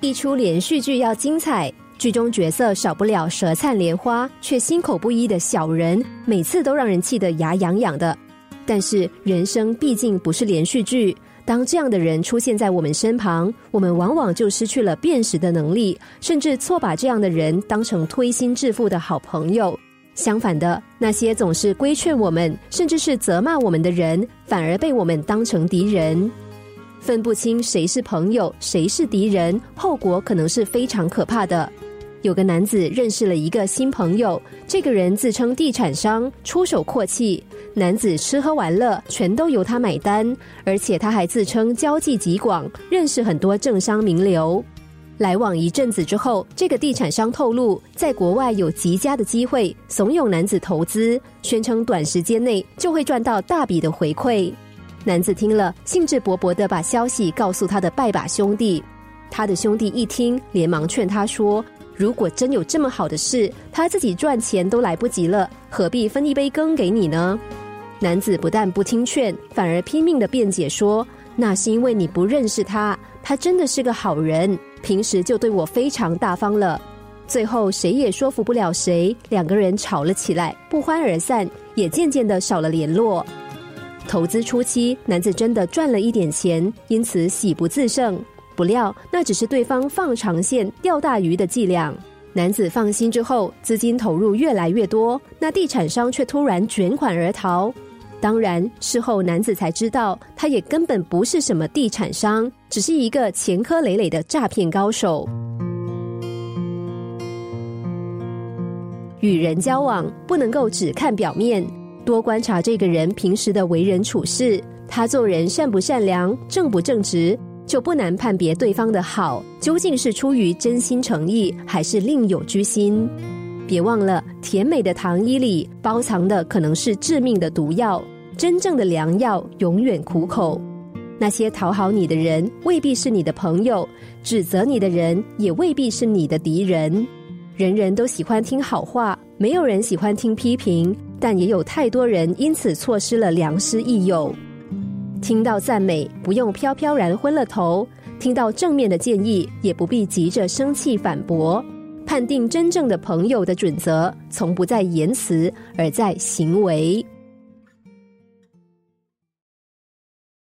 一出连续剧要精彩，剧中角色少不了舌灿莲花却心口不一的小人，每次都让人气得牙痒痒的。但是人生毕竟不是连续剧，当这样的人出现在我们身旁，我们往往就失去了辨识的能力，甚至错把这样的人当成推心置腹的好朋友。相反的，那些总是规劝我们，甚至是责骂我们的人，反而被我们当成敌人。分不清谁是朋友，谁是敌人，后果可能是非常可怕的。有个男子认识了一个新朋友，这个人自称地产商，出手阔气。男子吃喝玩乐全都由他买单，而且他还自称交际极广，认识很多政商名流。来往一阵子之后，这个地产商透露，在国外有极佳的机会，怂恿男子投资，宣称短时间内就会赚到大笔的回馈。男子听了，兴致勃勃的把消息告诉他的拜把兄弟。他的兄弟一听，连忙劝他说。如果真有这么好的事，他自己赚钱都来不及了，何必分一杯羹给你呢？男子不但不听劝，反而拼命的辩解说：“那是因为你不认识他，他真的是个好人，平时就对我非常大方了。”最后谁也说服不了谁，两个人吵了起来，不欢而散，也渐渐的少了联络。投资初期，男子真的赚了一点钱，因此喜不自胜。不料，那只是对方放长线钓大鱼的伎俩。男子放心之后，资金投入越来越多，那地产商却突然卷款而逃。当然，事后男子才知道，他也根本不是什么地产商，只是一个前科累累的诈骗高手。与人交往，不能够只看表面，多观察这个人平时的为人处事，他做人善不善良，正不正直。就不难判别对方的好究竟是出于真心诚意，还是另有居心。别忘了，甜美的糖衣里包藏的可能是致命的毒药。真正的良药永远苦口。那些讨好你的人未必是你的朋友，指责你的人也未必是你的敌人。人人都喜欢听好话，没有人喜欢听批评，但也有太多人因此错失了良师益友。听到赞美，不用飘飘然昏了头；听到正面的建议，也不必急着生气反驳。判定真正的朋友的准则，从不在言辞，而在行为。